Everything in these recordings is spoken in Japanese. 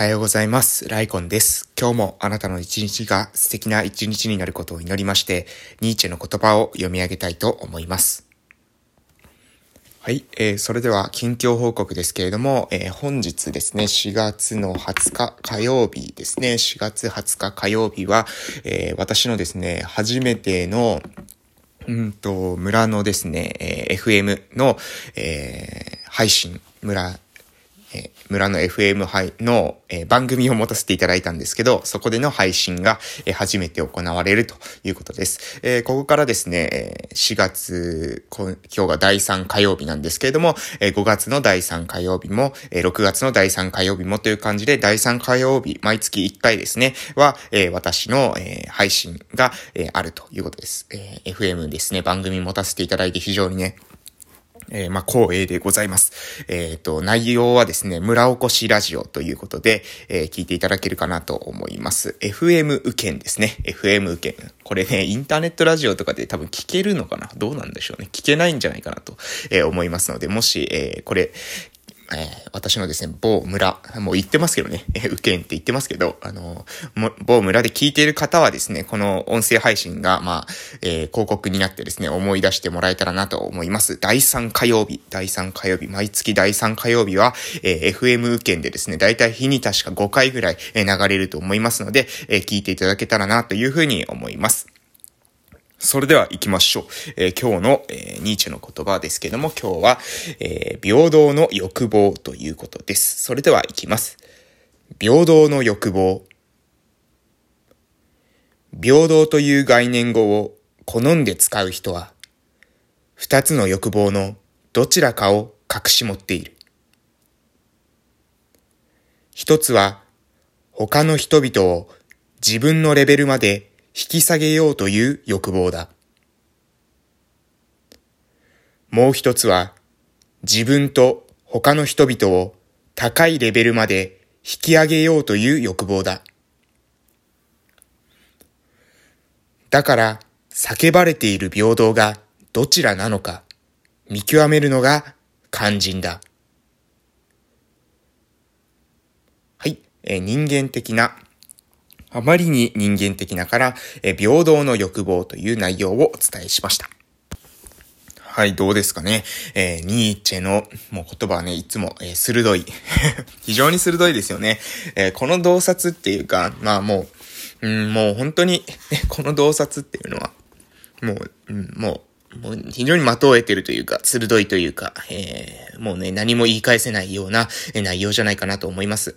おはようございます。ライコンです。今日もあなたの一日が素敵な一日になることを祈りまして、ニーチェの言葉を読み上げたいと思います。はい、えー、それでは近況報告ですけれども、えー、本日ですね、4月の20日火曜日ですね、4月20日火曜日は、えー、私のですね、初めてのうんと、村のですね、えー、FM の、えー、配信、村え村の FM 配の、え番組を持たせていただいたんですけど、そこでの配信が、え初めて行われるということです。えここからですね、4月、今日が第3火曜日なんですけれども、え5月の第3火曜日も、え6月の第3火曜日もという感じで、第3火曜日、毎月1回ですね、は、え私の、え配信が、えあるということです。え FM ですね、番組持たせていただいて非常にね、えー、まあ、光栄でございます。えっ、ー、と、内容はですね、村おこしラジオということで、えー、聞いていただけるかなと思います。FM 受験ですね。FM 受験。これね、インターネットラジオとかで多分聞けるのかな？どうなんでしょうね。聞けないんじゃないかなと、え思いますので、もし、えこれ、えー、私のですね、某村、もう言ってますけどね、え、受けんって言ってますけど、あの、某村で聞いている方はですね、この音声配信が、まあ、えー、広告になってですね、思い出してもらえたらなと思います。第3火曜日、第3火曜日、毎月第3火曜日は、えー、FM 受験でですね、だいたい日に確か5回ぐらい、流れると思いますので、えー、聞いていただけたらなというふうに思います。それでは行きましょう。えー、今日の、えー、ニーチェの言葉ですけども、今日は、えー、平等の欲望ということです。それでは行きます。平等の欲望。平等という概念語を好んで使う人は、二つの欲望のどちらかを隠し持っている。一つは、他の人々を自分のレベルまで引き下げようという欲望だ。もう一つは、自分と他の人々を高いレベルまで引き上げようという欲望だ。だから、叫ばれている平等がどちらなのか見極めるのが肝心だ。はい、え、人間的なあまりに人間的なから、え平等の欲望という内容をお伝えしました。はい、どうですかね。えー、ニーチェのもう言葉はね、いつも、えー、鋭い。非常に鋭いですよね。えー、この洞察っていうか、まあもう、うん、もう本当に、この洞察っていうのは、もう、うん、もう、もう非常に的を得てるというか、鋭いというか、えー、もうね、何も言い返せないような内容じゃないかなと思います。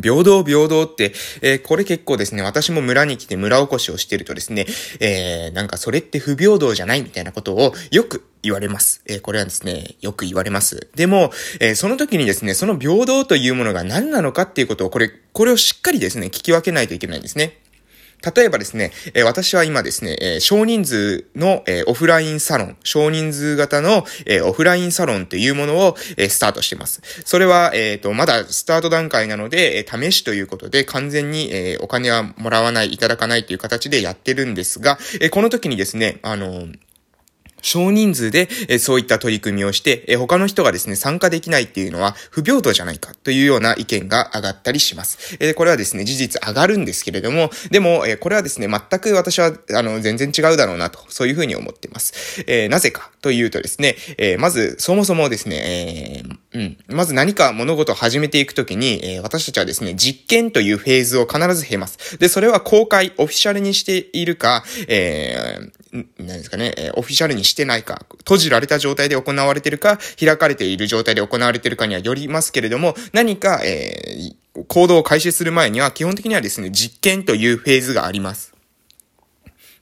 平等平等って、えー、これ結構ですね、私も村に来て村おこしをしてるとですね、えー、なんかそれって不平等じゃないみたいなことをよく言われます。えー、これはですね、よく言われます。でも、えー、その時にですね、その平等というものが何なのかっていうことを、これ、これをしっかりですね、聞き分けないといけないんですね。例えばですね、え、私は今ですね、え、少人数の、え、オフラインサロン、少人数型の、えオフラインサロンっていうものを、えスタートしてます。それは、えっ、と、まだスタート段階なので、え試しということで完全に、えお金はもらわない、いただかないという形でやってるんですが、えこの時にですね、あの少人数で、えそういった取り組みをして、え他の人がですね、参加できないっていうのは不平等じゃないかというような意見が上がったりします。えこれはですね、事実上がるんですけれども、でも、えこれはですね、全く私は、あの、全然違うだろうなと、そういうふうに思っています。えなぜかというとですね、えまず、そもそもですね、えー、うん、まず何か物事を始めていくときに、え私たちはですね、実験というフェーズを必ず経ます。で、それは公開、オフィシャルにしているか、えー、何ですかね、オフィシャルにしてしてないか、閉じられた状態で行われてるか、開かれている状態で行われてるかにはよりますけれども、何か、えー、行動を開始する前には、基本的にはですね、実験というフェーズがあります。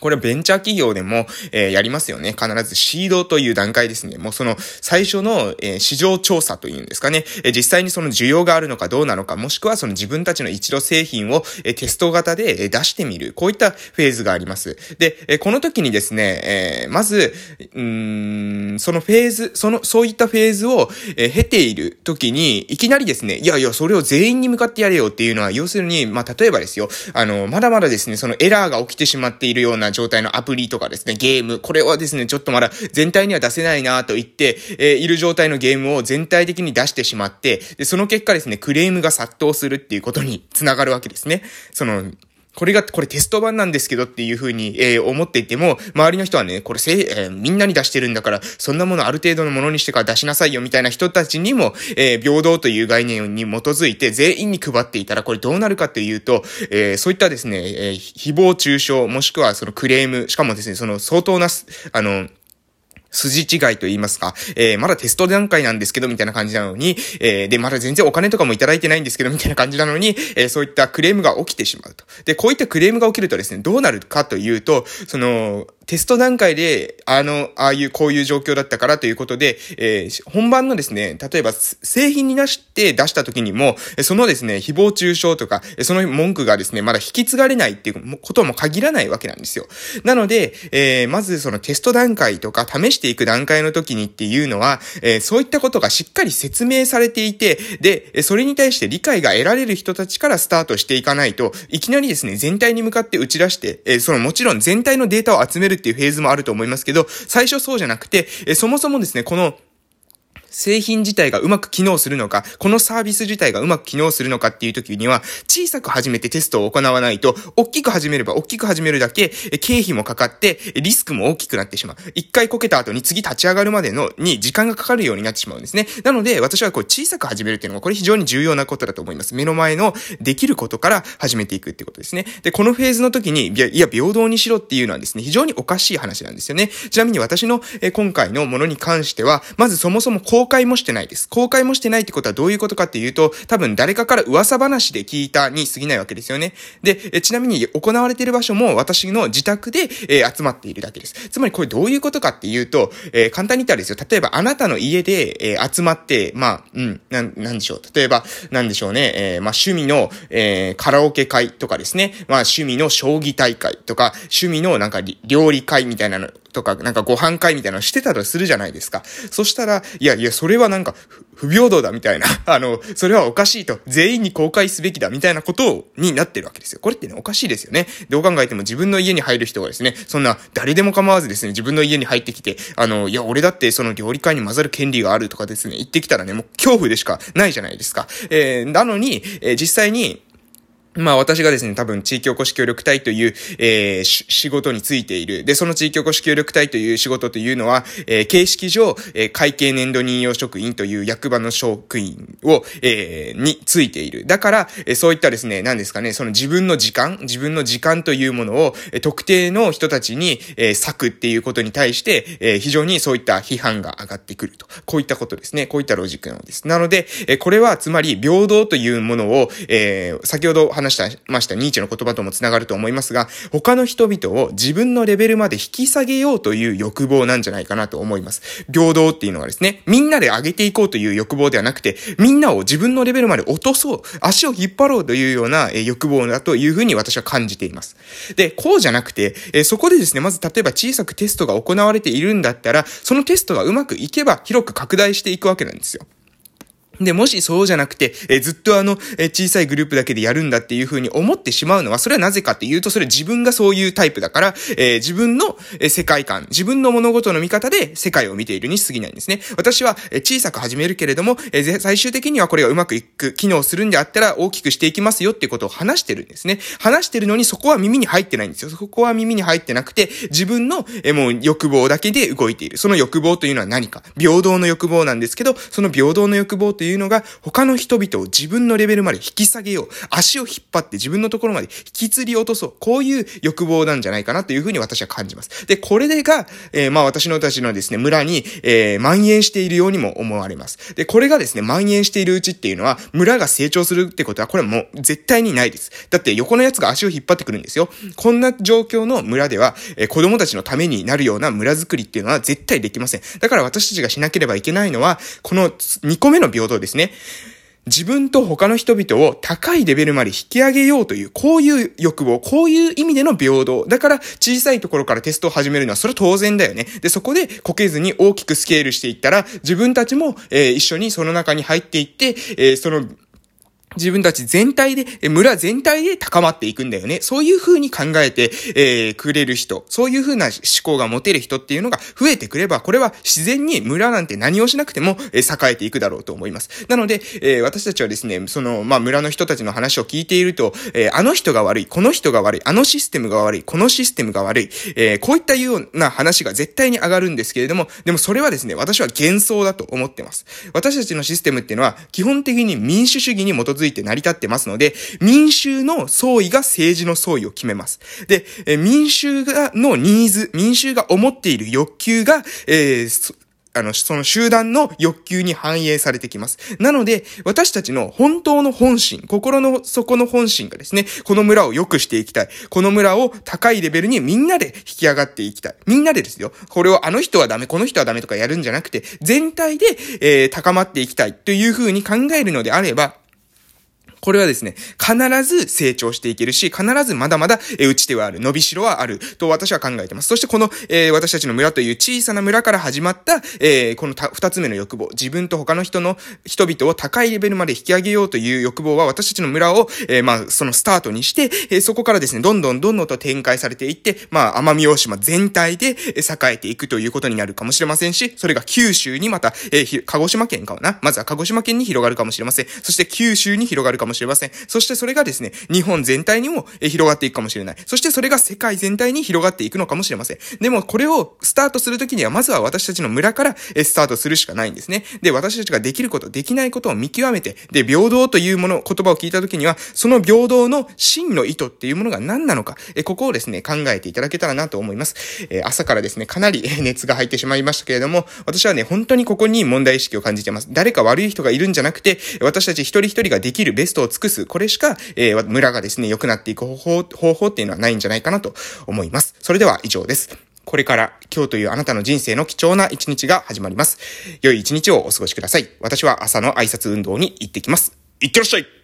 これベンチャー企業でも、えー、やりますよね。必ずシードという段階ですね。もうその最初の、えー、市場調査というんですかね、えー、実際にその需要があるのかどうなのか、もしくはその自分たちの一度製品を、えテスト型で、え出してみる。こういったフェーズがあります。で、えこの時にですね、えまず、うん、そのフェーズ、その、そういったフェーズを、え経ている時に、いきなりですね、いやいや、それを全員に向かってやれよっていうのは、要するに、まあ、例えばですよ、あの、まだまだですね、そのエラーが起きてしまっているようなな状態のアプリとかですね、ゲーム、これはですね、ちょっとまだ全体には出せないなと言って、えー、いる状態のゲームを全体的に出してしまって、で、その結果ですね、クレームが殺到するっていうことにつながるわけですね。その、これが、これテスト版なんですけどっていうふうに、えー、思っていても、周りの人はね、これせ、えー、みんなに出してるんだから、そんなものある程度のものにしてから出しなさいよみたいな人たちにも、えー、平等という概念に基づいて全員に配っていたら、これどうなるかっていうと、えー、そういったですね、えー、誹謗中傷、もしくはそのクレーム、しかもですね、その相当な、あの、筋違いと言いますか、えー、まだテスト段階なんですけど、みたいな感じなのに、えー、で、まだ全然お金とかもいただいてないんですけど、みたいな感じなのに、えー、そういったクレームが起きてしまうと。で、こういったクレームが起きるとですね、どうなるかというと、その、テスト段階で、あの、ああいう、こういう状況だったからということで、えー、本番のですね、例えば、製品に出して出した時にも、そのですね、誹謗中傷とか、その文句がですね、まだ引き継がれないっていうことも限らないわけなんですよ。なので、えー、まずそのテスト段階とか試していく段階の時にっていうのは、えー、そういったことがしっかり説明されていて、で、それに対して理解が得られる人たちからスタートしていかないと、いきなりですね、全体に向かって打ち出して、えー、そのもちろん全体のデータを集めるっていうフェーズもあると思いますけど、最初そうじゃなくて、えそもそもですね、この製品自体がうまく機能するのか、このサービス自体がうまく機能するのかっていう時には、小さく始めてテストを行わないと、大きく始めれば大きく始めるだけ、経費もかかって、リスクも大きくなってしまう。一回こけた後に次立ち上がるまでの、に時間がかかるようになってしまうんですね。なので、私はこう小さく始めるっていうのが、これ非常に重要なことだと思います。目の前のできることから始めていくっていうことですね。で、このフェーズの時に、いや、平等にしろっていうのはですね、非常におかしい話なんですよね。ちなみに私の、え今回のものに関しては、まずそもそも公開もしてないです。公開もしてないってことはどういうことかっていうと、多分誰かから噂話で聞いたに過ぎないわけですよね。で、えちなみに行われている場所も私の自宅で、えー、集まっているだけです。つまりこれどういうことかっていうと、えー、簡単に言ったらですよ。例えばあなたの家で、えー、集まって、まあ、うん、なん、なんでしょう。例えば、なんでしょうね。え、まあ趣味の、え、カラオケ会とかですね。まあ趣味の将棋大会とか、趣味のなんか料理会みたいなのとか、なんかご飯会みたいなのしてたとするじゃないですか。そしたら、いやいや、それはなんか、不平等だみたいな、あの、それはおかしいと、全員に公開すべきだみたいなことになってるわけですよ。これってね、おかしいですよね。どう考えても自分の家に入る人がですね、そんな誰でも構わずですね、自分の家に入ってきて、あの、いや、俺だってその料理会に混ざる権利があるとかですね、言ってきたらね、もう恐怖でしかないじゃないですか。えー、なのに、えー、実際に、まあ私がですね、多分地域おこし協力隊という、えー、仕事についている。で、その地域おこし協力隊という仕事というのは、えー、形式上、えー、会計年度任用職員という役場の職員を、えー、についている。だから、えー、そういったですね、何ですかね、その自分の時間、自分の時間というものを、えー、特定の人たちに、えー、割くっていうことに対して、えー、非常にそういった批判が上がってくると。こういったことですね。こういったロジックなのです。なので、えー、これはつまり平等というものを、えー、先ほど話話したましたニーチェの言葉ともつながると思いますが、他の人々を自分のレベルまで引き下げようという欲望なんじゃないかなと思います。平等っていうのはですね、みんなで上げていこうという欲望ではなくて、みんなを自分のレベルまで落とそう、足を引っ張ろうというような欲望だというふうに私は感じています。で、こうじゃなくて、そこでですね、まず例えば小さくテストが行われているんだったら、そのテストがうまくいけば広く拡大していくわけなんですよ。で、もしそうじゃなくて、えずっとあの、え小さいグループだけでやるんだっていう風に思ってしまうのは、それはなぜかっていうと、それ自分がそういうタイプだから、えー、自分の、え世界観、自分の物事の見方で世界を見ているに過ぎないんですね。私は、え小さく始めるけれども、え最終的にはこれがうまくいく、機能するんであったら大きくしていきますよっていうことを話してるんですね。話してるのにそこは耳に入ってないんですよ。そこは耳に入ってなくて、自分の、えもう欲望だけで動いている。その欲望というのは何か平等の欲望なんですけど、その平等の欲望といういうのが、他の人々を自分のレベルまで引き下げよう。足を引っ張って自分のところまで引きずり落とそう。こういう欲望なんじゃないかなというふうに私は感じます。で、これが、えー、まあ私のたちのですね、村に、えー、蔓延しているようにも思われます。で、これがですね、蔓延しているうちっていうのは、村が成長するってことは、これはもう絶対にないです。だって横のやつが足を引っ張ってくるんですよ。こんな状況の村では、えー、子供たちのためになるような村づくりっていうのは絶対できません。だから私たちがしなければいけないのは、この2個目の平等ですね。自分と他の人々を高いレベルまで引き上げようという、こういう欲望、こういう意味での平等。だから小さいところからテストを始めるのはそれ当然だよね。で、そこでこけずに大きくスケールしていったら、自分たちも、えー、一緒にその中に入っていって、えー、その自分たち全体で、村全体で高まっていくんだよね。そういう風に考えて、えー、くれる人、そういう風な思考が持てる人っていうのが増えてくれば、これは自然に村なんて何をしなくても、えー、栄えていくだろうと思います。なので、えー、私たちはですね、その、まあ、村の人たちの話を聞いていると、え、あの人が悪い、この人が悪い、あのシステムが悪い、このシステムが悪い、え、こういったような話が絶対に上がるんですけれども、でもそれはですね、私は幻想だと思ってます。私たちのシステムっていうのは、基本的に民主主義に基づいていて成り立ってますので、民衆の総意が政治の総意を決めます。で、え民衆が、のニーズ、民衆が思っている欲求が、えー、あの、その集団の欲求に反映されてきます。なので、私たちの本当の本心、心の底の本心がですね、この村を良くしていきたい。この村を高いレベルにみんなで引き上がっていきたい。みんなでですよ。これをあの人はダメ、この人はダメとかやるんじゃなくて、全体で、えー、高まっていきたいというふうに考えるのであれば、これはですね、必ず成長していけるし、必ずまだまだ、え打ち手はある、伸びしろはある、と私は考えてます。そしてこの、えー、私たちの村という小さな村から始まった、えー、この二つ目の欲望、自分と他の人の、人々を高いレベルまで引き上げようという欲望は、私たちの村を、えー、まあ、そのスタートにして、えー、そこからですね、どんどんどんどんと展開されていって、まあ、奄美大島全体で、栄えていくということになるかもしれませんし、それが九州にまた、えー、鹿児島県かな？まずは鹿児島県に広がるかもしれません。そして九州に広がるかもしれません。しれませんそしてそれがですね、日本全体にも広がっていくかもしれない。そしてそれが世界全体に広がっていくのかもしれません。でもこれをスタートするときには、まずは私たちの村からスタートするしかないんですね。で、私たちができること、できないことを見極めて、で、平等というもの、言葉を聞いたときには、その平等の真の意図っていうものが何なのか、えここをですね、考えていただけたらなと思います。え朝からですね、かなり熱が入ってしまいましたけれども、私はね、本当にここに問題意識を感じています。誰か悪い人がいるんじゃなくて、私たち一人一人ができるベストをを尽くす、これしか、えー、村がですね、良くなっていく方法、方法っていうのはないんじゃないかなと思います。それでは以上です。これから今日というあなたの人生の貴重な一日が始まります。良い一日をお過ごしください。私は朝の挨拶運動に行ってきます。いってらっしゃい